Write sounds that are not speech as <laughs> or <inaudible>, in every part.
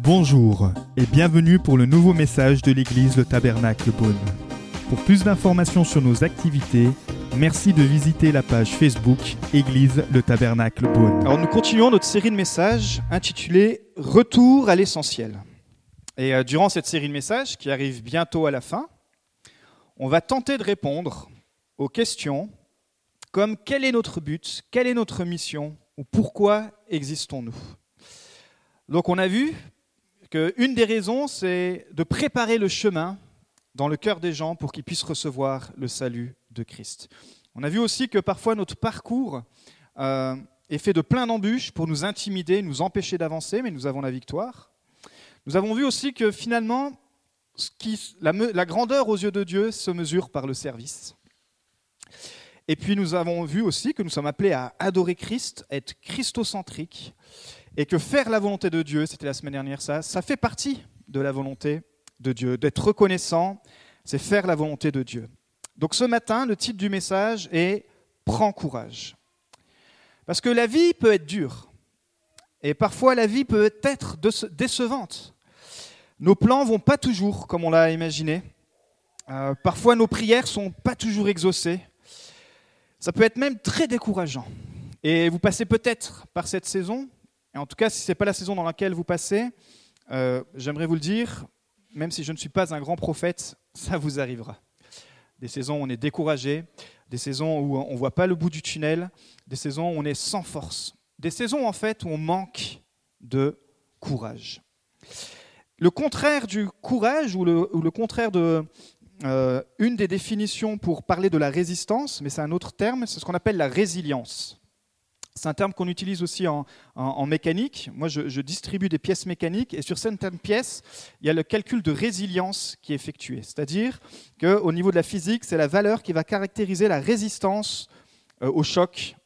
Bonjour et bienvenue pour le nouveau message de l'église Le Tabernacle Beaune. Pour plus d'informations sur nos activités, merci de visiter la page Facebook Église Le Tabernacle Beaune. Alors nous continuons notre série de messages intitulée Retour à l'essentiel. Et euh, durant cette série de messages qui arrive bientôt à la fin, on va tenter de répondre aux questions comme quel est notre but, quelle est notre mission? Ou pourquoi existons-nous? Donc on a vu qu'une des raisons, c'est de préparer le chemin dans le cœur des gens pour qu'ils puissent recevoir le salut de Christ. On a vu aussi que parfois notre parcours euh, est fait de plein d'embûches pour nous intimider, nous empêcher d'avancer, mais nous avons la victoire. Nous avons vu aussi que finalement, la grandeur aux yeux de Dieu se mesure par le service. Et puis nous avons vu aussi que nous sommes appelés à adorer Christ, être christocentrique, et que faire la volonté de Dieu, c'était la semaine dernière ça, ça fait partie de la volonté de Dieu. D'être reconnaissant, c'est faire la volonté de Dieu. Donc ce matin, le titre du message est Prends courage. Parce que la vie peut être dure. Et parfois la vie peut être décevante. Nos plans vont pas toujours comme on l'a imaginé. Euh, parfois nos prières sont pas toujours exaucées. Ça peut être même très décourageant. Et vous passez peut-être par cette saison. Et en tout cas, si ce n'est pas la saison dans laquelle vous passez, euh, j'aimerais vous le dire, même si je ne suis pas un grand prophète, ça vous arrivera. Des saisons où on est découragé, des saisons où on ne voit pas le bout du tunnel, des saisons où on est sans force, des saisons en fait où on manque de courage. Le contraire du courage ou le, ou le contraire de euh, une des définitions pour parler de la résistance, mais c'est un autre terme, c'est ce qu'on appelle la résilience. C'est un terme qu'on utilise aussi en, mécanique. Moi, je, distribue des pièces mécaniques et sur certaines pièces, il y a le calcul de résilience qui est effectué. C'est-à-dire qu'au niveau de la physique, c'est la valeur qui va caractériser la résistance euh, au choc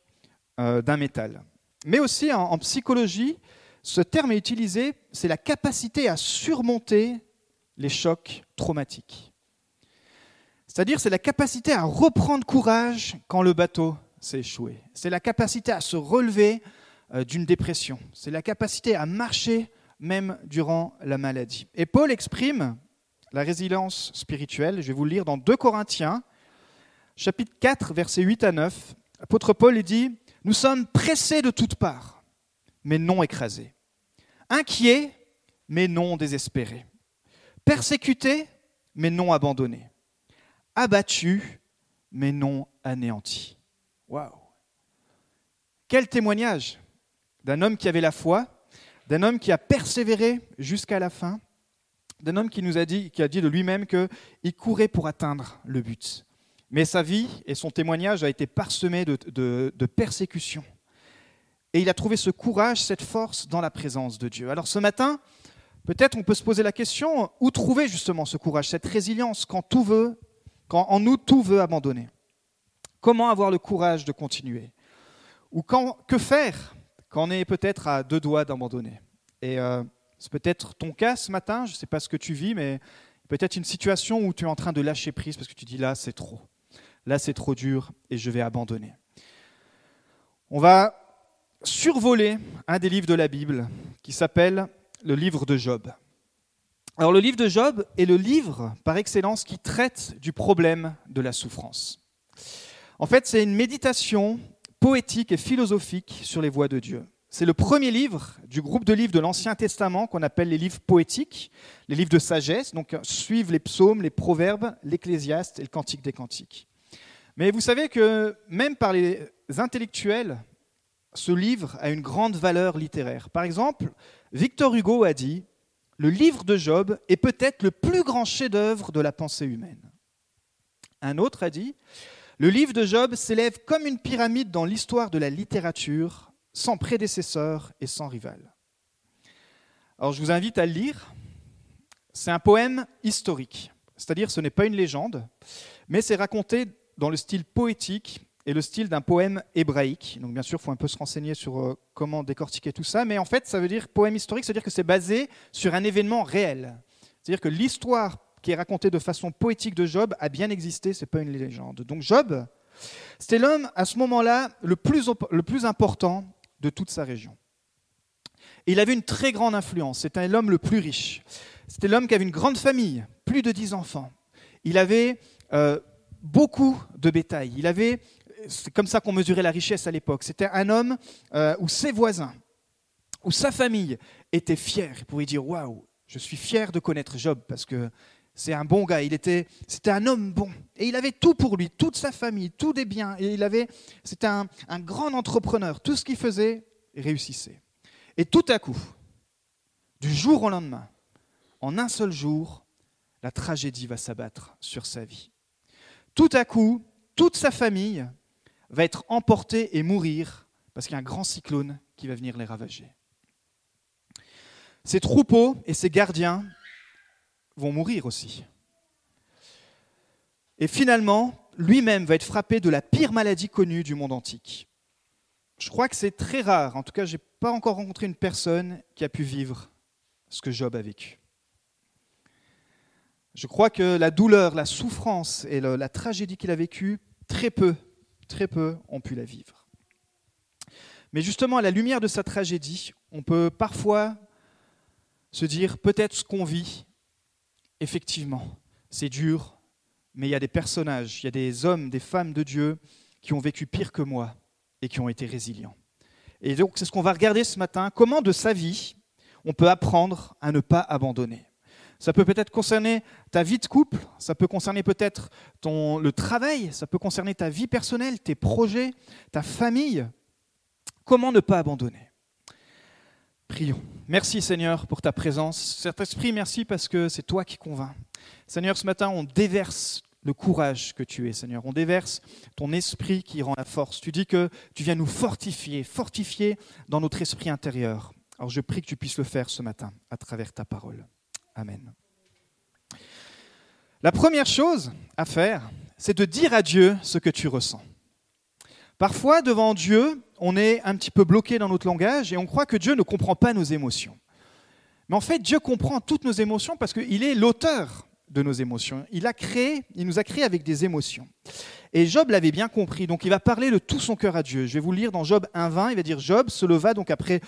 euh, d'un métal. Mais aussi en, en psychologie, ce terme est utilisé, c'est la capacité à surmonter les chocs traumatiques. C'est-à-dire, c'est la capacité à reprendre courage quand le bateau c'est échoué. C'est la capacité à se relever euh, d'une dépression. C'est la capacité à marcher même durant la maladie. Et Paul exprime la résilience spirituelle. Je vais vous le lire dans 2 Corinthiens, chapitre 4, versets 8 à 9. L'apôtre Paul dit Nous sommes pressés de toutes parts, mais non écrasés. Inquiets, mais non désespérés. Persécutés, mais non abandonnés. Abattus, mais non anéantis. Waouh Quel témoignage d'un homme qui avait la foi, d'un homme qui a persévéré jusqu'à la fin, d'un homme qui nous a dit, qui a dit de lui-même qu'il courait pour atteindre le but. Mais sa vie et son témoignage a été parsemé de, de persécutions. Et il a trouvé ce courage, cette force dans la présence de Dieu. Alors ce matin, peut-être on peut se poser la question, où trouver justement ce courage, cette résilience quand tout veut, quand en nous tout veut abandonner Comment avoir le courage de continuer? Ou quand, que faire quand on est peut-être à deux doigts d'abandonner? Et euh, c'est peut-être ton cas ce matin, je ne sais pas ce que tu vis, mais peut-être une situation où tu es en train de lâcher prise parce que tu dis là c'est trop, là c'est trop dur et je vais abandonner. On va survoler un des livres de la Bible qui s'appelle le livre de Job. Alors le livre de Job est le livre par excellence qui traite du problème de la souffrance. En fait, c'est une méditation poétique et philosophique sur les voies de Dieu. C'est le premier livre du groupe de livres de l'Ancien Testament qu'on appelle les livres poétiques, les livres de sagesse, donc euh, suivent les psaumes, les proverbes, l'Ecclésiaste et le Cantique des Cantiques. Mais vous savez que même par les intellectuels, ce livre a une grande valeur littéraire. Par exemple, Victor Hugo a dit Le livre de Job est peut-être le plus grand chef-d'œuvre de la pensée humaine. Un autre a dit le livre de Job s'élève comme une pyramide dans l'histoire de la littérature, sans prédécesseur et sans rival. Alors je vous invite à le lire. C'est un poème historique, c'est-à-dire ce n'est pas une légende, mais c'est raconté dans le style poétique et le style d'un poème hébraïque. Donc bien sûr, il faut un peu se renseigner sur euh, comment décortiquer tout ça, mais en fait, ça veut dire poème historique, c'est-à-dire que c'est basé sur un événement réel. C'est-à-dire que l'histoire qui est raconté de façon poétique de Job a bien existé, ce n'est pas une légende. Donc Job, c'était l'homme à ce moment-là le plus, le plus important de toute sa région. Il avait une très grande influence. C'était l'homme le plus riche. C'était l'homme qui avait une grande famille, plus de dix enfants. Il avait euh, beaucoup de bétail. Il avait, c'est comme ça qu'on mesurait la richesse à l'époque. C'était un homme euh, où ses voisins, où sa famille était fière. Il pouvait dire waouh, je suis fier de connaître Job parce que c'est un bon gars. Il était, c'était un homme bon et il avait tout pour lui, toute sa famille, tous des biens. Et il avait, c'était un, un grand entrepreneur. Tout ce qu'il faisait réussissait. Et tout à coup, du jour au lendemain, en un seul jour, la tragédie va s'abattre sur sa vie. Tout à coup, toute sa famille va être emportée et mourir parce qu'il y a un grand cyclone qui va venir les ravager. Ses troupeaux et ses gardiens vont mourir aussi. Et finalement, lui-même va être frappé de la pire maladie connue du monde antique. Je crois que c'est très rare, en tout cas, je n'ai pas encore rencontré une personne qui a pu vivre ce que Job a vécu. Je crois que la douleur, la souffrance et la tragédie qu'il a vécue, très peu, très peu ont pu la vivre. Mais justement, à la lumière de sa tragédie, on peut parfois se dire peut-être ce qu'on vit, effectivement, c'est dur, mais il y a des personnages, il y a des hommes, des femmes de Dieu qui ont vécu pire que moi et qui ont été résilients. Et donc c'est ce qu'on va regarder ce matin, comment de sa vie on peut apprendre à ne pas abandonner? Ça peut peut-être concerner ta vie de couple, ça peut concerner peut-être le travail, ça peut concerner ta vie personnelle, tes projets, ta famille. Comment ne pas abandonner? Prions. Merci Seigneur pour ta présence. Cet esprit, merci parce que c'est toi qui convainc. Seigneur, ce matin, on déverse le courage que tu es, Seigneur. On déverse ton esprit qui rend la force. Tu dis que tu viens nous fortifier, fortifier dans notre esprit intérieur. Alors je prie que tu puisses le faire ce matin à travers ta parole. Amen. La première chose à faire, c'est de dire à Dieu ce que tu ressens. Parfois, devant Dieu, on est un petit peu bloqué dans notre langage et on croit que Dieu ne comprend pas nos émotions. Mais en fait, Dieu comprend toutes nos émotions parce qu'il est l'auteur de nos émotions. Il a créé, il nous a créés avec des émotions. Et Job l'avait bien compris, donc il va parler de tout son cœur à Dieu. Je vais vous lire dans Job 1.20, il va dire Job se leva donc après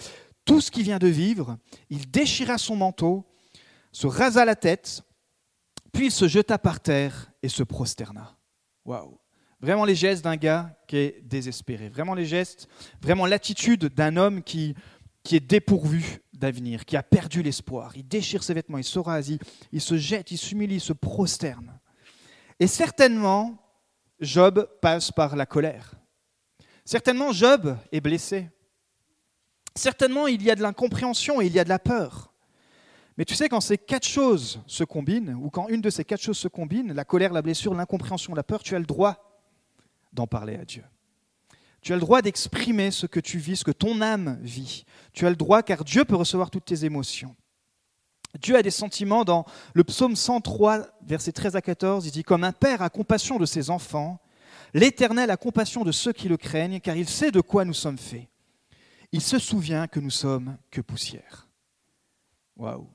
tout ce qu'il vient de vivre, il déchira son manteau, se rasa la tête, puis se jeta par terre et se prosterna. Waouh! Vraiment les gestes d'un gars qui est désespéré. Vraiment les gestes, vraiment l'attitude d'un homme qui, qui est dépourvu d'avenir, qui a perdu l'espoir. Il déchire ses vêtements, il se rase, il, se jette, il s'humilie, il se prosterne. Et certainement, Job passe par la colère. Certainement, Job est blessé. Certainement, il y a de l'incompréhension et il y a de la peur. Mais tu sais, quand ces quatre choses se combinent, ou quand une de ces quatre choses se combine, la colère, la blessure, l'incompréhension, la peur, tu as le droit d'en parler à Dieu. Tu as le droit d'exprimer ce que tu vis, ce que ton âme vit. Tu as le droit car Dieu peut recevoir toutes tes émotions. Dieu a des sentiments dans le psaume 103, versets 13 à 14. Il dit Comme un père a compassion de ses enfants, l'Éternel a compassion de ceux qui le craignent, car il sait de quoi nous sommes faits. Il se souvient que nous sommes que poussière. Waouh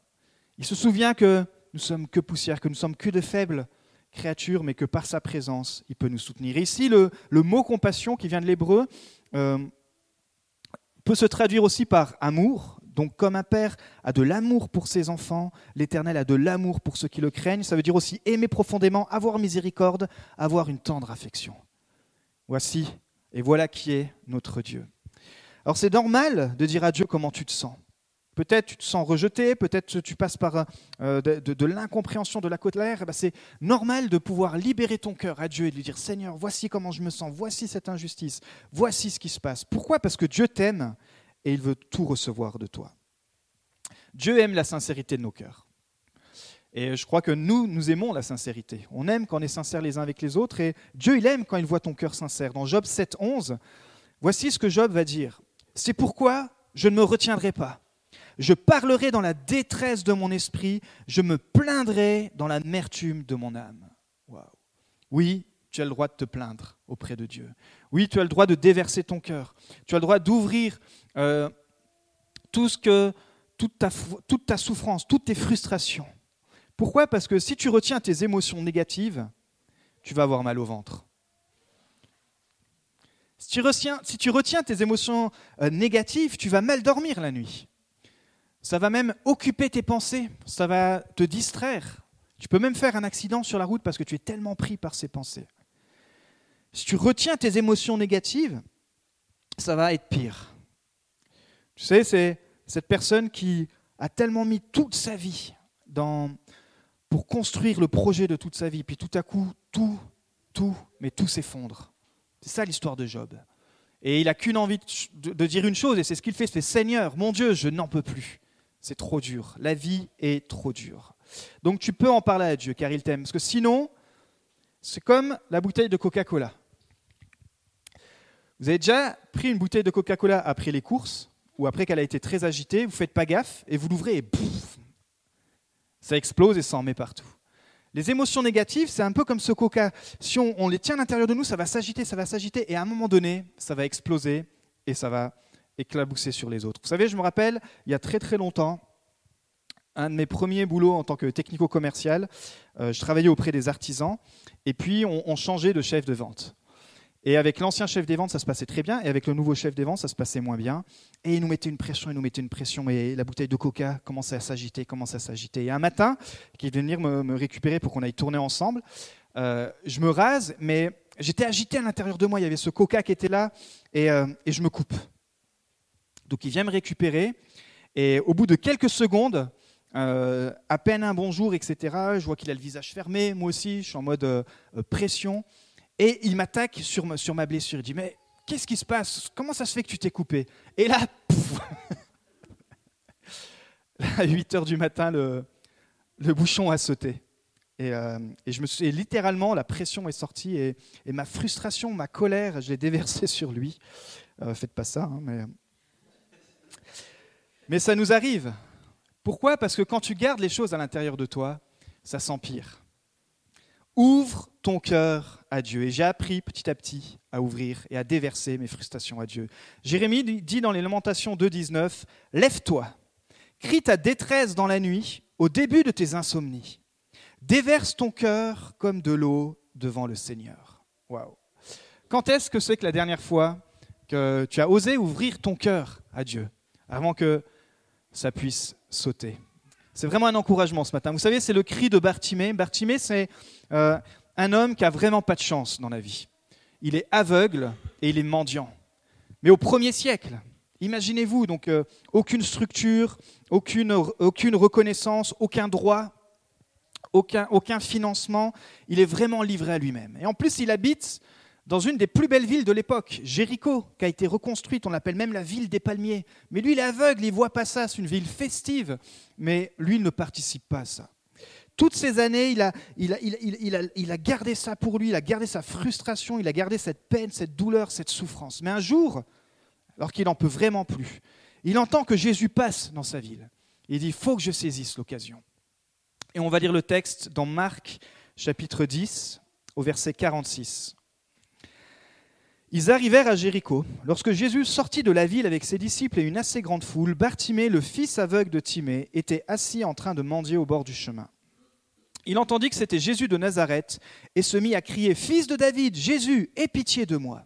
il se souvient que nous sommes que poussière, que nous sommes que de faibles créatures, mais que par sa présence, il peut nous soutenir. ici, le, mot compassion qui vient de l'hébreu euh, peut se traduire aussi par amour. Donc comme un père a de l'amour pour ses enfants, l'Éternel a de l'amour pour ceux qui le craignent. Ça veut dire aussi aimer profondément, avoir miséricorde, avoir une tendre affection. Voici, et voilà qui est notre Dieu. Alors c'est normal de dire à Dieu comment tu te sens. Peut-être tu te sens rejeté, peut-être tu passes par euh, de, l'incompréhension, de la colère. Eh ben, c'est normal de pouvoir libérer ton cœur à Dieu et de lui dire Seigneur, voici comment je me sens, voici cette injustice, voici ce qui se passe. Pourquoi? Parce que Dieu t'aime et il veut tout recevoir de toi. Dieu aime la sincérité de nos cœurs. Et je crois que nous, nous aimons la sincérité. On aime quand on est sincère les uns avec les autres et Dieu, il aime quand il voit ton cœur sincère. Dans Job 7, 11, voici ce que Job va dire. C'est pourquoi je ne me retiendrai pas je parlerai dans la détresse de mon esprit, je me plaindrai dans l'amertume de mon âme. Oui, tu as le droit de te plaindre auprès de Dieu. Oui, tu as le droit de déverser ton cœur. Tu as le droit d'ouvrir euh, tout ce que, toute, ta, toute souffrance, toutes tes frustrations. Pourquoi? Parce que si tu retiens tes émotions négatives, tu vas avoir mal au ventre. Si tu retiens, si tu retiens tes émotions euh, négatives, tu vas mal dormir la nuit. Ça va même occuper tes pensées, ça va te distraire. Tu peux même faire un accident sur la route parce que tu es tellement pris par ces pensées. Si tu retiens tes émotions négatives, ça va être pire. Tu sais, c'est cette personne qui a tellement mis toute sa vie dans, pour construire le projet de toute sa vie, puis tout à coup, tout, tout, mais tout s'effondre. C'est ça l'histoire de Job. Et il n'a qu'une envie de, dire une chose, et c'est ce qu'il fait, Seigneur, mon Dieu, je n'en peux plus. C'est trop dur. La vie est trop dure. Donc tu peux en parler à Dieu, car il t'aime. Parce que sinon, c'est comme la bouteille de Coca-Cola. Vous avez déjà pris une bouteille de Coca-Cola après les courses, ou après qu'elle a été très agitée, vous faites pas gaffe, et vous l'ouvrez et bouf, ça explose et ça en met partout. Les émotions négatives, c'est un peu comme ce coca. Si on, les tient à l'intérieur de nous, ça va s'agiter, ça va s'agiter, et à un moment donné, ça va exploser et ça va éclabousser sur les autres. Vous savez, je me rappelle, il y a très très longtemps, un de mes premiers boulots en tant que technico-commercial, euh, je travaillais auprès des artisans, et puis on, changeait de chef de vente. Et avec l'ancien chef des ventes, ça se passait très bien. Et avec le nouveau chef des ventes, ça se passait moins bien. Et il nous mettait une pression, il nous mettait une pression. Et la bouteille de coca commençait à s'agiter, commençait à s'agiter. Et un matin, qui devait venir me, récupérer pour qu'on aille tourner ensemble, euh, je me rase, mais j'étais agité à l'intérieur de moi. Il y avait ce coca qui était là. Et, euh, et je me coupe. Donc il vient me récupérer. Et au bout de quelques secondes, euh, à peine un bonjour, etc., je vois qu'il a le visage fermé. Moi aussi, je suis en mode euh, pression. Et il m'attaque sur, sur ma blessure. Il dit, mais qu'est-ce qui se passe? Comment ça se fait que tu t'es coupé? Et là, <laughs> à 8 heures du matin, le, le bouchon a sauté. Et, euh, je me suis, et littéralement, la pression est sortie et, et, ma frustration, ma colère, je l'ai déversée <laughs> sur lui. Euh, faites pas ça, hein, mais... mais ça nous arrive. Pourquoi? Parce que quand tu gardes les choses à l'intérieur de toi, ça s'empire. Ouvre ton cœur à Dieu. Et j'ai appris petit à petit à ouvrir et à déverser mes frustrations à Dieu. Jérémie dit dans les Lamentations 2.19, Lève-toi, crie ta détresse dans la nuit, au début de tes insomnies. Déverse ton cœur comme de l'eau devant le Seigneur. Waouh. Quand est-ce que c'est que la dernière fois que tu as osé ouvrir ton cœur à Dieu? Avant que ça puisse sauter c'est vraiment un encouragement ce matin. Vous savez, c'est le cri de Bartimée. Bartimée, c'est euh, un homme qui a vraiment pas de chance dans la vie. Il est aveugle et il est mendiant. Mais au premier siècle, imaginez-vous, donc euh, aucune structure, aucune, aucune reconnaissance, aucun droit, aucun, aucun financement. Il est vraiment livré à lui-même. Et en plus, il habite dans une des plus belles villes de l'époque, Jéricho, qui a été reconstruite, on l'appelle même la ville des palmiers. Mais lui, il est aveugle, il voit pas ça, c'est une ville festive, mais lui, il ne participe pas à ça. Toutes ces années, il, a, il a, gardé ça pour lui, il a gardé sa frustration, il a gardé cette peine, cette douleur, cette souffrance. Mais un jour, alors qu'il n'en peut vraiment plus, il entend que Jésus passe dans sa ville. Il dit, il faut que je saisisse l'occasion. Et on va lire le texte dans Marc chapitre 10 au verset 46. Ils arrivèrent à Jéricho. Lorsque Jésus sortit de la ville avec ses disciples et une assez grande foule, Bartimée, le fils aveugle de Timée, était assis en train de mendier au bord du chemin. Il entendit que c'était Jésus de Nazareth et se mit à crier Fils de David, Jésus, aie pitié de moi.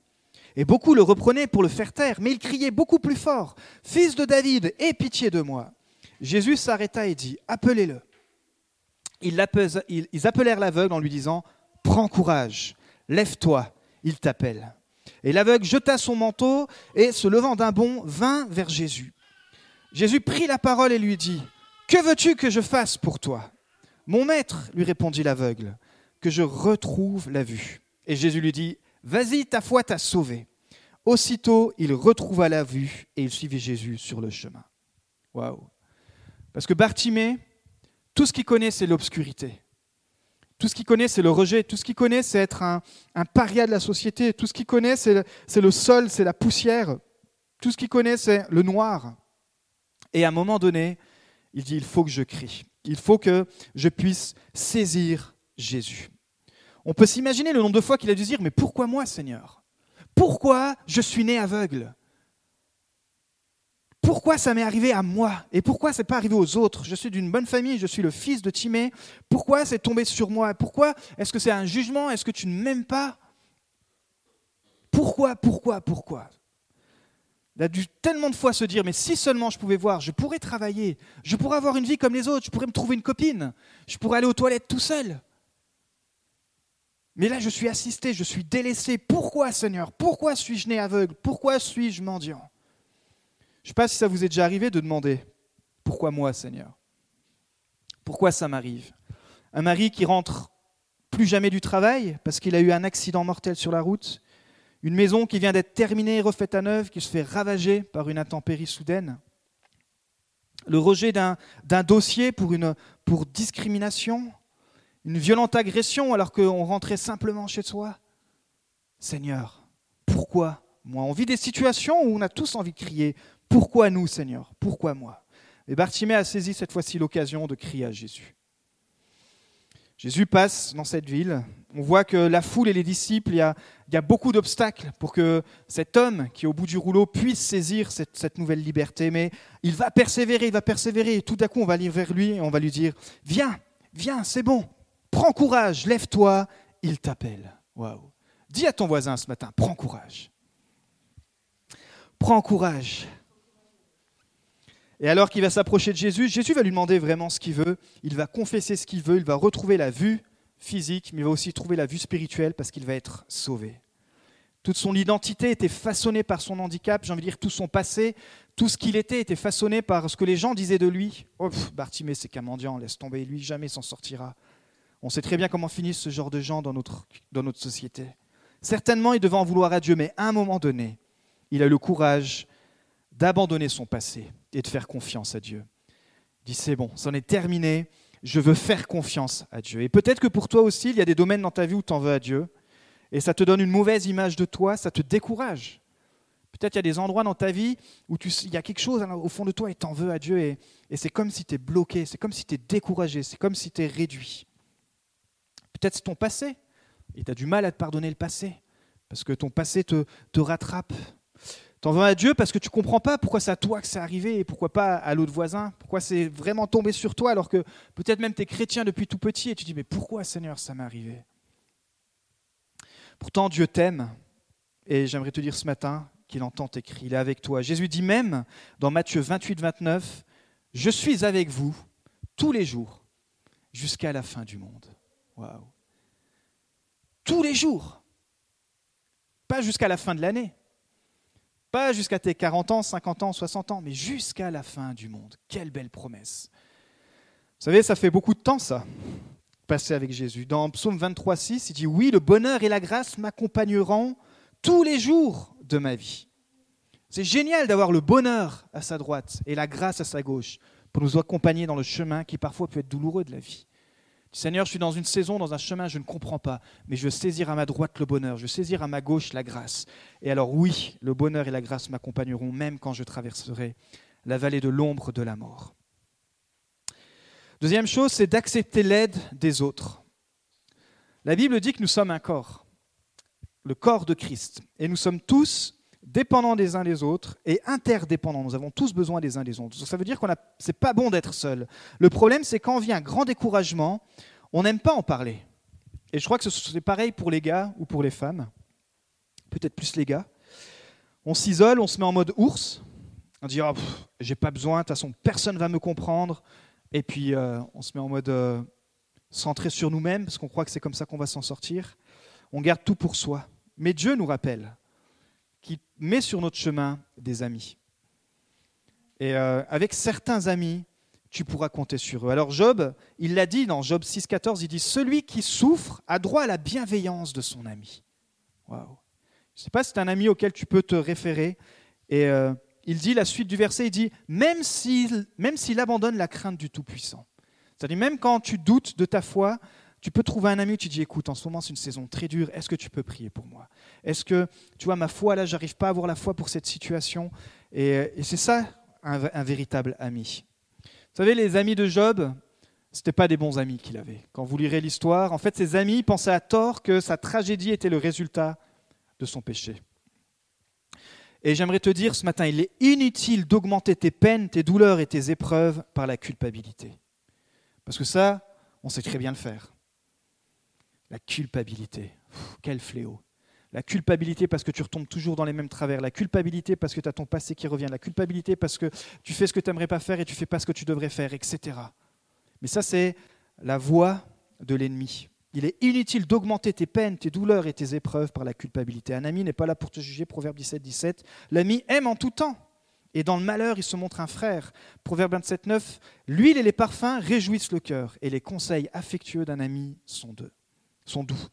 Et beaucoup le reprenaient pour le faire taire, mais il criait beaucoup plus fort Fils de David, aie pitié de moi. Jésus s'arrêta et dit Appelez-le. Ils appelèrent l'aveugle en lui disant Prends courage, lève-toi, il t'appelle. Et l'aveugle jeta son manteau et, se levant d'un bond, vint vers Jésus. Jésus prit la parole et lui dit Que veux-tu que je fasse pour toi? Mon maître, lui répondit l'aveugle, que je retrouve la vue. Et Jésus lui dit Vas-y, ta foi t'a sauvé. Aussitôt, il retrouva la vue et il suivit Jésus sur le chemin. Waouh Parce que Bartimée, tout ce qu'il connaît, c'est l'obscurité. Tout ce qu'il connaît, c'est le rejet. Tout ce qu'il connaît, c'est être un, paria de la société. Tout ce qu'il connaît, c'est le, le, sol, c'est la poussière. Tout ce qu'il connaît, c'est le noir. Et à un moment donné, il dit, il faut que je crie. Il faut que je puisse saisir Jésus. On peut s'imaginer le nombre de fois qu'il a dû dire, mais pourquoi moi, Seigneur? Pourquoi je suis né aveugle? Pourquoi ça m'est arrivé à moi et pourquoi c'est pas arrivé aux autres? Je suis d'une bonne famille, je suis le fils de Timée. Pourquoi c'est tombé sur moi? Pourquoi est-ce que c'est un jugement? Est-ce que tu ne m'aimes pas? Pourquoi pourquoi, pourquoi, Il a dû tellement de fois se dire, mais si seulement je pouvais voir, je pourrais travailler, je pourrais avoir une vie comme les autres, je pourrais me trouver une copine, je pourrais aller aux toilettes tout seul. Mais là, je suis assisté, je suis délaissé. Pourquoi, Seigneur? Pourquoi suis-je né aveugle? Pourquoi suis-je mendiant? Je ne sais pas si ça vous est déjà arrivé de demander, pourquoi moi, Seigneur? Pourquoi ça m'arrive? Un mari qui rentre plus jamais du travail parce qu'il a eu un accident mortel sur la route, une maison qui vient d'être terminée, refaite à neuf, qui se fait ravager par une intempérie soudaine, le rejet d'un dossier pour, pour discrimination, une violente agression alors qu'on rentrait simplement chez soi? Seigneur, pourquoi? Moi On vit des situations où on a tous envie de crier, pourquoi nous Seigneur? Pourquoi moi? Et Bartimée a saisi cette fois-ci l'occasion de crier à Jésus. Jésus passe dans cette ville. On voit que la foule et les disciples, il y a, beaucoup d'obstacles pour que cet homme qui est au bout du rouleau puisse saisir cette, nouvelle liberté. Mais il va persévérer, il va persévérer. Et tout à coup, on va aller vers lui et on va lui dire Viens, viens, c'est bon. Prends courage, lève-toi, il t'appelle. Waouh. Dis à ton voisin ce matin Prends courage. Prends courage. Et alors qu'il va s'approcher de Jésus, Jésus va lui demander vraiment ce qu'il veut. Il va confesser ce qu'il veut. Il va retrouver la vue physique, mais il va aussi trouver la vue spirituelle parce qu'il va être sauvé. Toute son identité était façonnée par son handicap, j'ai envie de dire tout son passé, tout ce qu'il était était façonné par ce que les gens disaient de lui. Oh, Bartimée, c'est qu'un mendiant, laisse tomber, lui jamais s'en sortira. On sait très bien comment finissent ce genre de gens dans notre, dans notre société. Certainement, il devait en vouloir à Dieu, mais à un moment donné, il a le courage d'abandonner son passé et de faire confiance à Dieu. Il dit c'est bon, c'en est terminé, je veux faire confiance à Dieu. Et peut-être que pour toi aussi, il y a des domaines dans ta vie où tu en veux à Dieu, et ça te donne une mauvaise image de toi, ça te décourage. Peut-être il y a des endroits dans ta vie où tu, il y a quelque chose au fond de toi et tu en veux à Dieu, et, c'est comme si tu es bloqué, c'est comme si tu es découragé, c'est comme si tu es réduit. Peut-être c'est ton passé, et tu as du mal à te pardonner le passé, parce que ton passé te rattrape, T'en veux à Dieu parce que tu comprends pas pourquoi c'est à toi que c'est arrivé et pourquoi pas à l'autre voisin, pourquoi c'est vraiment tombé sur toi alors que peut-être même tu es chrétien depuis tout petit et tu dis mais pourquoi Seigneur ça m'est arrivé? Pourtant Dieu t'aime et j'aimerais te dire ce matin qu'il entend tes cris, il est avec toi. Jésus dit même dans Matthieu 28, 29, Je suis avec vous tous les jours jusqu'à la fin du monde. Waouh. Tous les jours. Pas jusqu'à la fin de l'année pas jusqu'à tes 40 ans, 50 ans, 60 ans, mais jusqu'à la fin du monde. Quelle belle promesse. Vous savez, ça fait beaucoup de temps ça, passer avec Jésus. Dans Psaume 23, 6, il dit, oui, le bonheur et la grâce m'accompagneront tous les jours de ma vie. C'est génial d'avoir le bonheur à sa droite et la grâce à sa gauche pour nous accompagner dans le chemin qui parfois peut être douloureux de la vie. Seigneur, je suis dans une saison, dans un chemin, je ne comprends pas, mais je veux saisir à ma droite le bonheur, je veux saisir à ma gauche la grâce. Et alors oui, le bonheur et la grâce m'accompagneront même quand je traverserai la vallée de l'ombre de la mort. Deuxième chose, c'est d'accepter l'aide des autres. La Bible dit que nous sommes un corps, le corps de Christ, et nous sommes tous dépendants des uns des autres et interdépendants. Nous avons tous besoin des uns des autres. Ça veut dire que ce n'est pas bon d'être seul. Le problème, c'est quand vient un grand découragement, on n'aime pas en parler. Et je crois que c'est pareil pour les gars ou pour les femmes. Peut-être plus les gars. On s'isole, on se met en mode ours. On dit oh, j'ai pas besoin, de toute façon personne va me comprendre. Et puis euh, on se met en mode euh, centré sur nous-mêmes parce qu'on croit que c'est comme ça qu'on va s'en sortir. On garde tout pour soi. Mais Dieu nous rappelle qui met sur notre chemin des amis. Et euh, avec certains amis, tu pourras compter sur eux. Alors Job, il l'a dit dans Job 6,14, il dit Celui qui souffre a droit à la bienveillance de son ami. Waouh. Je ne sais pas si c'est un ami auquel tu peux te référer. Et euh, il dit la suite du verset, il dit Même s'il, même s'il abandonne la crainte du Tout-Puissant. C'est-à-dire même quand tu doutes de ta foi, tu peux trouver un ami, tu dis écoute, en ce moment c'est une saison très dure, est-ce que tu peux prier pour moi? Est-ce que, tu vois, ma foi là, j'arrive pas à avoir la foi pour cette situation? Et, c'est ça un, véritable ami. Vous savez, les amis de Job, ce n'étaient pas des bons amis qu'il avait. Quand vous lirez l'histoire, en fait, ses amis pensaient à tort que sa tragédie était le résultat de son péché. Et j'aimerais te dire ce matin, il est inutile d'augmenter tes peines, tes douleurs et tes épreuves par la culpabilité. Parce que ça, on sait très bien le faire. La culpabilité, quel fléau. La culpabilité parce que tu retombes toujours dans les mêmes travers. La culpabilité parce que tu as ton passé qui revient. La culpabilité parce que tu fais ce que tu n'aimerais pas faire et tu fais pas ce que tu devrais faire, etc. Mais ça, c'est la voie de l'ennemi. Il est inutile d'augmenter tes peines, tes douleurs et tes épreuves par la culpabilité. Un ami n'est pas là pour te juger, Proverbe 17, 17. L'ami aime en tout temps. Et dans le malheur, il se montre un frère. Proverbe 27, 9. L'huile et les parfums réjouissent le cœur, et les conseils affectueux d'un ami sont, sont doux.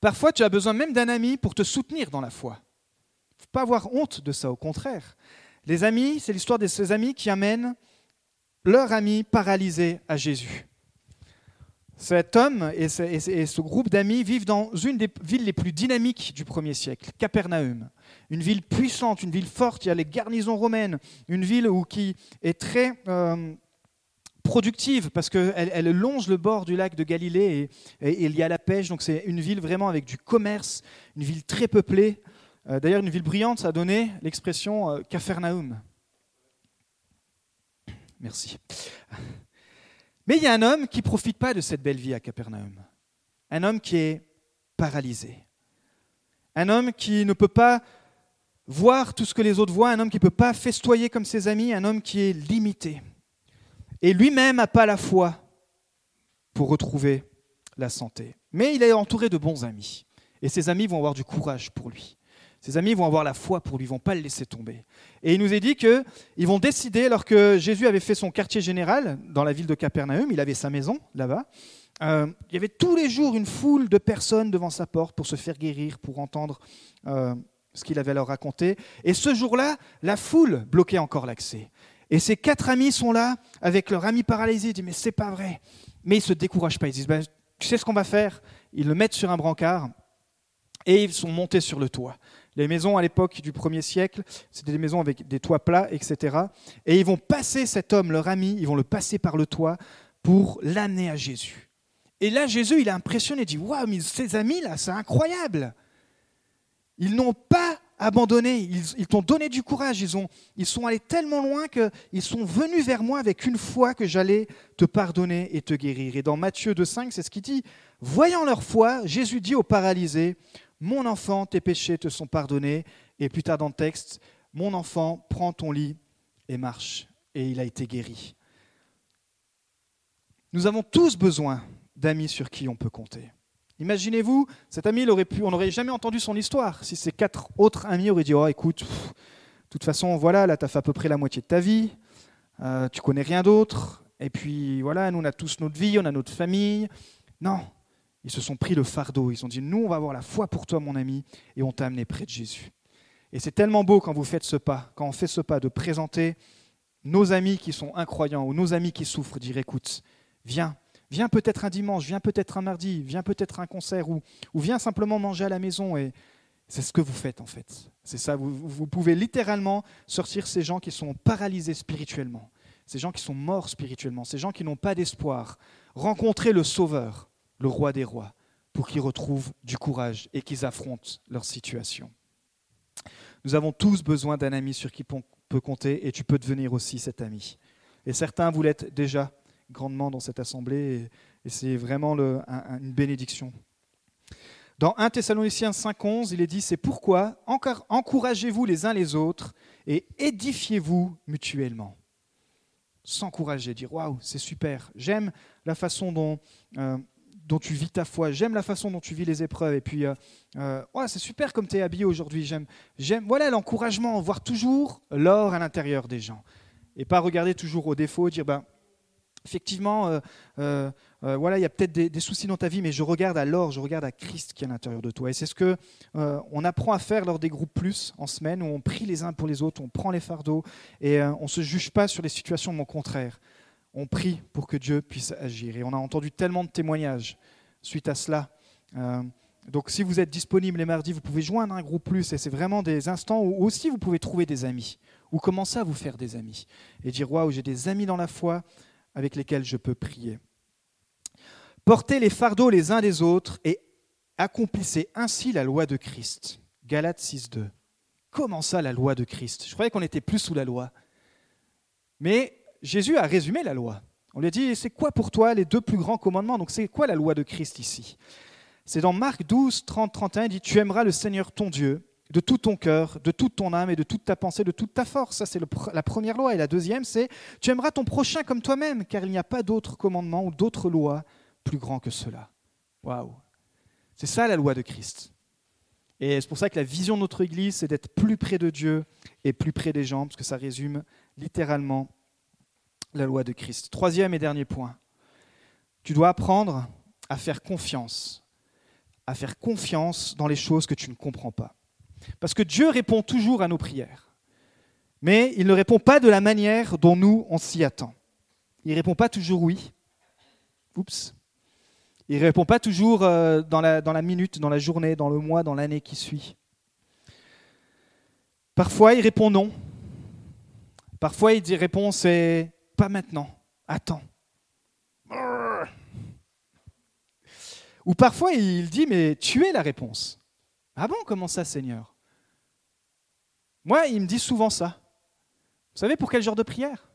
Parfois, tu as besoin même d'un ami pour te soutenir dans la foi. Il ne faut pas avoir honte de ça, au contraire. Les amis, c'est l'histoire de ces amis qui amènent leur ami paralysé à Jésus. Cet homme et ce, groupe d'amis vivent dans une des villes les plus dynamiques du premier siècle, Capernaum. Une ville puissante, une ville forte, il y a les garnisons romaines, une ville qui est très euh, productive parce qu'elle elle longe le bord du lac de Galilée et, il y a la pêche, donc c'est une ville vraiment avec du commerce, une ville très peuplée. Euh, d'ailleurs, une ville brillante, ça a donné l'expression euh, Capernaum. Merci. Mais il y a un homme qui ne profite pas de cette belle vie à Capernaum. Un homme qui est paralysé. Un homme qui ne peut pas voir tout ce que les autres voient, un homme qui ne peut pas festoyer comme ses amis, un homme qui est limité. Et lui-même n'a pas la foi pour retrouver la santé. Mais il est entouré de bons amis. Et ses amis vont avoir du courage pour lui. Ses amis vont avoir la foi pour lui, ils vont pas le laisser tomber. Et il nous est dit qu'ils vont décider, alors que Jésus avait fait son quartier général dans la ville de Capernaum, il avait sa maison là-bas, euh, il y avait tous les jours une foule de personnes devant sa porte pour se faire guérir, pour entendre euh, ce qu'il avait à leur raconter. Et ce jour-là, la foule bloquait encore l'accès. Et ces quatre amis sont là avec leur ami paralysé. Ils disent Mais c'est pas vrai. Mais ils ne se découragent pas. Ils disent ben, Tu sais ce qu'on va faire? Ils le mettent sur un brancard et ils sont montés sur le toit. Les maisons à l'époque du 1er siècle, c'était des maisons avec des toits plats, etc. Et ils vont passer cet homme, leur ami, ils vont le passer par le toit pour l'amener à Jésus. Et là, Jésus, il est impressionné, il dit Waouh, mais ces amis-là, c'est incroyable Ils n'ont pas abandonné, ils, t'ont donné du courage, ils, ont, ils sont allés tellement loin qu'ils sont venus vers moi avec une foi que j'allais te pardonner et te guérir. Et dans Matthieu 2,5, c'est ce qu'il dit Voyant leur foi, Jésus dit aux paralysés mon enfant, tes péchés te sont pardonnés. Et plus tard dans le texte, Mon enfant, prends ton lit et marche. Et il a été guéri. Nous avons tous besoin d'amis sur qui on peut compter. Imaginez-vous, cet ami, pu, on n'aurait jamais entendu son histoire si ces quatre autres amis auraient dit Oh, écoute, de toute façon, voilà, là, tu as fait à peu près la moitié de ta vie, euh, tu connais rien d'autre, et puis voilà, nous, on a tous notre vie, on a notre famille. Non, ils se sont pris le fardeau. Ils ont dit, nous, on va avoir la foi pour toi, mon ami, et on t'a amené près de Jésus. Et c'est tellement beau quand vous faites ce pas, quand on fait ce pas, de présenter nos amis qui sont incroyants ou nos amis qui souffrent, dire, écoute, viens, viens peut-être un dimanche, viens peut-être un mardi, viens peut-être un concert, ou, viens simplement manger à la maison. Et c'est ce que vous faites en fait. C'est ça, vous, vous pouvez littéralement sortir ces gens qui sont paralysés spirituellement, ces gens qui sont morts spirituellement, ces gens qui n'ont pas d'espoir, rencontrer le Sauveur le roi des rois, pour qu'ils retrouvent du courage et qu'ils affrontent leur situation. Nous avons tous besoin d'un ami sur qui on peut compter et tu peux devenir aussi cet ami. Et certains, vous l'êtes déjà grandement dans cette assemblée et, c'est vraiment une bénédiction. Dans 1 Thessaloniciens 5.11, il est dit, c'est pourquoi encouragez-vous les uns les autres et édifiez-vous mutuellement. S'encourager, dire, waouh, c'est super, j'aime la façon dont... Euh, tu vis ta foi. J'aime la façon dont tu vis les épreuves. Et puis, euh, euh, c'est super comme tu es habillé aujourd'hui. J'aime, j'aime. Voilà l'encouragement, voir toujours l'or à l'intérieur des gens. Et pas regarder toujours aux défauts, dire, ben, effectivement, euh, voilà, il y a peut-être des, soucis dans ta vie, mais je regarde à l'or, je regarde à Christ qui est à l'intérieur de toi. Et c'est ce que on apprend à faire lors des groupes plus en semaine, où on prie les uns pour les autres, on prend les fardeaux, et on ne se juge pas sur les situations, mais au contraire on prie pour que Dieu puisse agir. Et on a entendu tellement de témoignages suite à cela. Euh, donc si vous êtes disponible les mardis, vous pouvez joindre un groupe plus, et c'est vraiment des instants où aussi vous pouvez trouver des amis, ou commencer à vous faire des amis, et dire, waouh, j'ai des amis dans la foi avec lesquels je peux prier. Portez les fardeaux les uns des autres et accomplissez ainsi la loi de Christ. Galates 6.2. Comment ça, la loi de Christ? Je croyais qu'on était plus sous la loi. Mais Jésus a résumé la loi. On lui a dit, c'est quoi pour toi les deux plus grands commandements? Donc c'est quoi la loi de Christ ici? C'est dans Marc 12, 30, 31, il dit Tu aimeras le Seigneur ton Dieu de tout ton cœur, de toute ton âme et de toute ta pensée, de toute ta force. Ça, c'est la première loi. Et la deuxième, c'est Tu aimeras ton prochain comme toi-même, car il n'y a pas d'autre commandement ou d'autre loi plus grand que cela. Waouh C'est ça la loi de Christ. Et c'est pour ça que la vision de notre Église, c'est d'être plus près de Dieu et plus près des gens, parce que ça résume littéralement la loi de Christ. Troisième et dernier point. Tu dois apprendre à faire confiance, à faire confiance dans les choses que tu ne comprends pas. Parce que Dieu répond toujours à nos prières. Mais il ne répond pas de la manière dont nous, on s'y attend. Il ne répond pas toujours oui. Oups. Il ne répond pas toujours euh, dans la, dans la minute, dans la journée, dans le mois, dans l'année qui suit. Parfois, il répond non. Parfois, il dit répond c'est pas maintenant, attends. Ou parfois, il dit mais tu es la réponse. Ah bon, comment ça, Seigneur? Moi, il me dit souvent ça. Vous savez pour quel genre de prière?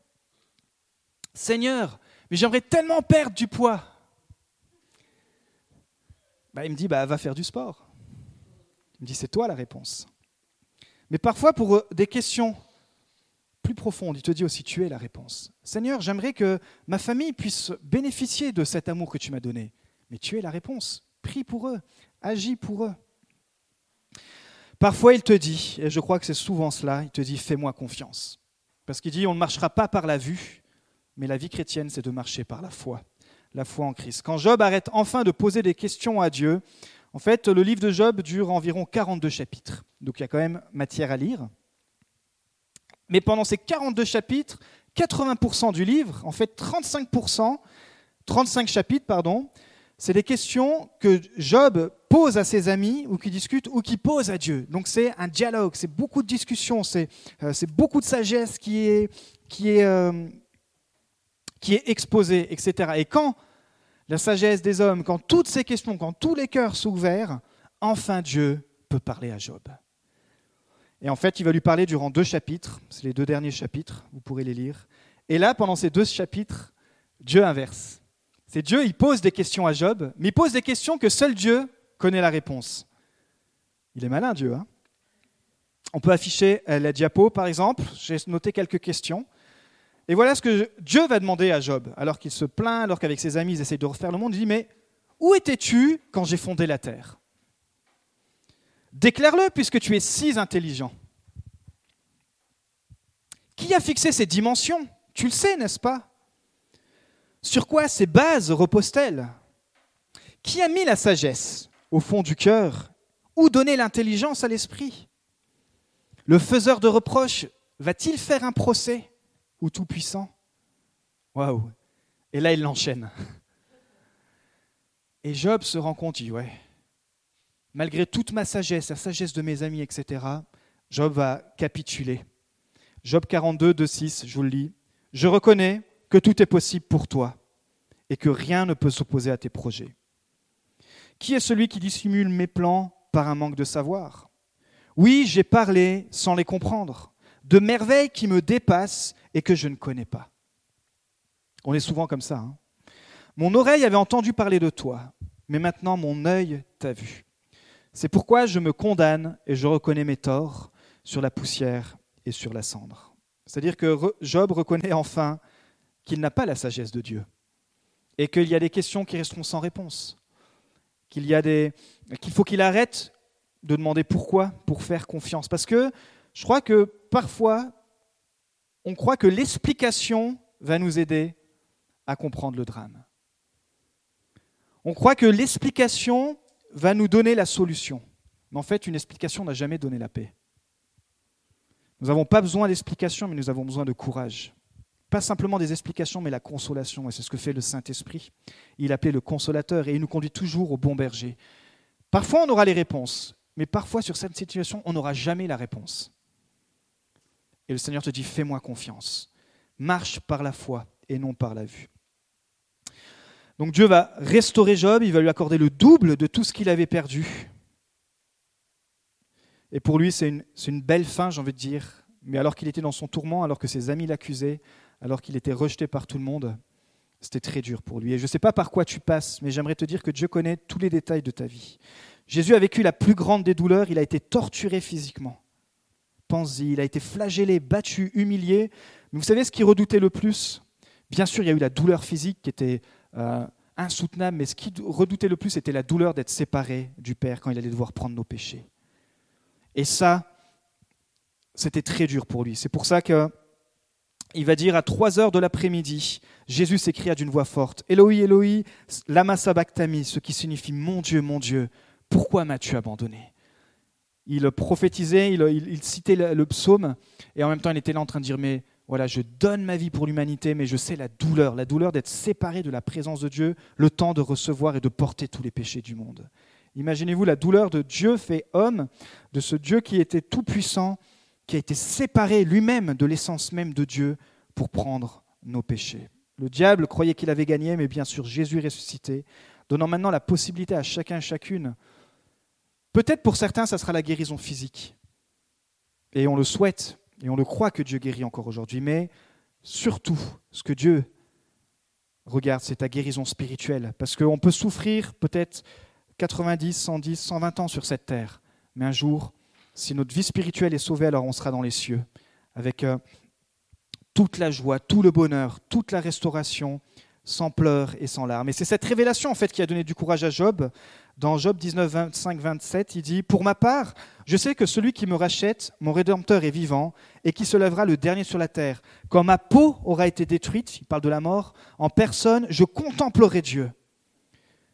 Seigneur, mais j'aimerais tellement perdre du poids. Bah, il me dit, bah, va faire du sport. Il me dit, c'est toi la réponse. Mais parfois, pour euh, des questions plus profondes, il te dit aussi, tu es la réponse. Seigneur, j'aimerais que ma famille puisse bénéficier de cet amour que tu m'as donné. Mais tu es la réponse. Prie pour eux, agis pour eux. Parfois, il te dit, et je crois que c'est souvent cela, il te dit, fais-moi confiance. Parce qu'il dit, on ne marchera pas par la vue, mais la vie chrétienne, c'est de marcher par la foi, la foi en Christ. Quand Job arrête enfin de poser des questions à Dieu, en fait, le livre de Job dure environ 42 chapitres. Donc il y a quand même matière à lire. Mais pendant ces 42 chapitres, 80% du livre, en fait 35%, 35 chapitres, pardon, c'est des questions que Job pose à ses amis ou qui discute ou qui pose à Dieu. Donc c'est un dialogue, c'est beaucoup de discussions, c'est euh, beaucoup de sagesse qui est, qui, est, euh, qui est exposée, etc. Et quand la sagesse des hommes, quand toutes ces questions, quand tous les cœurs sont ouverts, enfin Dieu peut parler à Job. Et en fait, il va lui parler durant deux chapitres, c'est les deux derniers chapitres, vous pourrez les lire. Et là, pendant ces deux chapitres, Dieu inverse. C'est Dieu, il pose des questions à Job, mais il pose des questions que seul Dieu connaît la réponse. Il est malin, Dieu. Hein On peut afficher euh, la diapo, par exemple. J'ai noté quelques questions. Et voilà ce que Dieu va demander à Job, alors qu'il se plaint, alors qu'avec ses amis, ils essayent de refaire le monde. Il dit, mais où étais-tu quand j'ai fondé la terre? Déclare-le puisque tu es si intelligent. Qui a fixé ces dimensions? Tu le sais, n'est-ce pas? Sur quoi ces bases reposent-elles Qui a mis la sagesse au fond du cœur? Ou donné l'intelligence à l'esprit? Le faiseur de reproches va-t-il faire un procès? Ou tout-puissant? Waouh Et là, il l'enchaîne. Et Job se rend compte, il dit, ouais, malgré toute ma sagesse, la sagesse de mes amis, etc., Job va capituler. Job 42, 2, 6, je vous le lis. Je reconnais que tout est possible pour toi et que rien ne peut s'opposer à tes projets. Qui est celui qui dissimule mes plans par un manque de savoir? Oui, j'ai parlé sans les comprendre, de merveilles qui me dépassent et que je ne connais pas. On est souvent comme ça. Hein. mon oreille avait entendu parler de toi, mais maintenant mon œil t'a vu. C'est pourquoi je me condamne et je reconnais mes torts sur la poussière et sur la cendre. C'est-à-dire que Job reconnaît enfin qu'il n'a pas la sagesse de Dieu et qu'il y a des questions qui resteront sans réponse, qu'il y a des qu'il faut qu'il arrête de demander pourquoi pour faire confiance parce que je crois que parfois on croit que l'explication va nous aider à comprendre le drame. On croit que l'explication va nous donner la solution. Mais en fait, une explication n'a jamais donné la paix. Nous n'avons pas besoin d'explication, mais nous avons besoin de courage. Pas simplement des explications, mais la consolation. Et c'est ce que fait le Saint-Esprit. Il appelé le consolateur et il nous conduit toujours au bon berger. Parfois, on aura les réponses, mais parfois, sur cette situation, on n'aura jamais la réponse. Et le Seigneur te dit, fais-moi confiance. Marche par la foi et non par la vue. Donc Dieu va restaurer Job, il va lui accorder le double de tout ce qu'il avait perdu. Et pour lui, c'est une, une, belle fin, j'ai envie de dire. Mais alors qu'il était dans son tourment, alors que ses amis l'accusaient, alors qu'il était rejeté par tout le monde, C'était très dur pour lui. Et je ne sais pas par quoi tu passes, mais j'aimerais te dire que Dieu connaît tous les détails de ta vie. Jésus a vécu la plus grande des douleurs, il a été torturé physiquement. Pense-y, il a été flagellé, battu, humilié. Mais vous savez ce qu'il redoutait le plus? Bien sûr, il y a eu la douleur physique qui était euh, insoutenable, mais ce qu'il redoutait le plus, c'était la douleur d'être séparé du Père quand il allait devoir prendre nos péchés. Et ça, c'était très dur pour lui. C'est pour ça que il va dire à 3 heures de l'après-midi, Jésus s'écria d'une voix forte Eloi, Eloi, lama sabachthani, ce qui signifie Mon Dieu, mon Dieu, pourquoi m'as-tu abandonné? Il prophétisait, il, citait le, psaume, et en même temps il était là en train de dire Mais voilà, je donne ma vie pour l'humanité, mais je sais la douleur, la douleur d'être séparé de la présence de Dieu, le temps de recevoir et de porter tous les péchés du monde. Imaginez-vous la douleur de Dieu fait homme, de ce Dieu qui était tout-puissant, qui a été séparé lui-même de l'essence même de Dieu pour prendre nos péchés. Le diable croyait qu'il avait gagné, mais bien sûr Jésus ressuscité, donnant maintenant la possibilité à chacun et chacune. Peut-être pour certains, ça sera la guérison physique. Et on le souhaite, et on le croit que Dieu guérit encore aujourd'hui, mais surtout, ce que Dieu regarde, c'est ta guérison spirituelle. Parce qu'on peut souffrir peut-être 90, 110, 120 ans sur cette terre, mais un jour, si notre vie spirituelle est sauvée, alors on sera dans les cieux, avec euh, toute la joie, tout le bonheur, toute la restauration, sans pleurs et sans larmes. Et c'est cette révélation en fait qui a donné du courage à Job. Dans Job 19, 25, 27, il dit Pour ma part, je sais que celui qui me rachète, mon rédempteur, est vivant et qui se lèvera le dernier sur la terre. Quand ma peau aura été détruite, il parle de la mort, en personne, je contemplerai Dieu.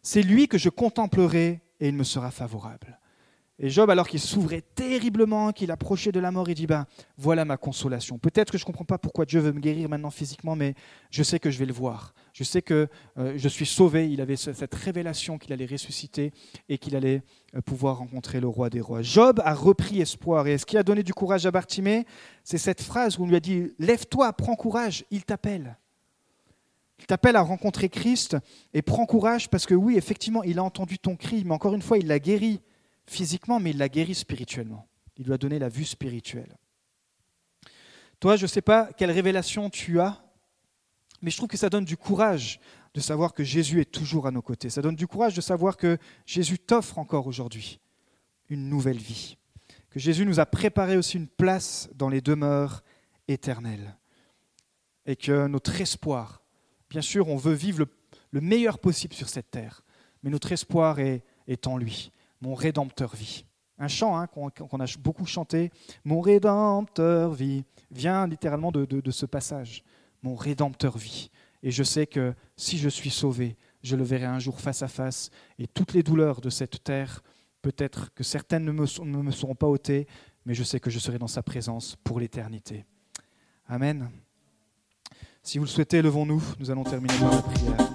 C'est lui que je contemplerai et il me sera favorable. Et Job, alors qu'il s'ouvrait terriblement, qu'il approchait de la mort, il dit, ben, voilà ma consolation. Peut-être que je ne comprends pas pourquoi Dieu veut me guérir maintenant physiquement, mais je sais que je vais le voir. Je sais que euh, je suis sauvé. Il avait cette révélation qu'il allait ressusciter et qu'il allait euh, pouvoir rencontrer le roi des rois. Job a repris espoir. Et ce qui a donné du courage à Bartimée, c'est cette phrase où on lui a dit, lève-toi, prends courage, il t'appelle. Il t'appelle à rencontrer Christ et prends courage parce que oui, effectivement, il a entendu ton cri, mais encore une fois, il l'a guéri physiquement, mais il l'a guéri spirituellement. Il lui a donné la vue spirituelle. Toi, je ne sais pas quelle révélation tu as, mais je trouve que ça donne du courage de savoir que Jésus est toujours à nos côtés. Ça donne du courage de savoir que Jésus t'offre encore aujourd'hui une nouvelle vie. Que Jésus nous a préparé aussi une place dans les demeures éternelles. Et que notre espoir, bien sûr, on veut vivre le, meilleur possible sur cette terre, mais notre espoir est en lui mon Rédempteur vit. Un chant hein, qu'on a beaucoup chanté, Mon Rédempteur vit, vient littéralement de, ce passage. Mon Rédempteur vit. Et je sais que si je suis sauvé, je le verrai un jour face à face, et toutes les douleurs de cette terre, peut-être que certaines ne me, ne me seront pas ôtées, mais je sais que je serai dans sa présence pour l'éternité. Amen. Si vous le souhaitez, levons-nous. Nous allons terminer par la prière.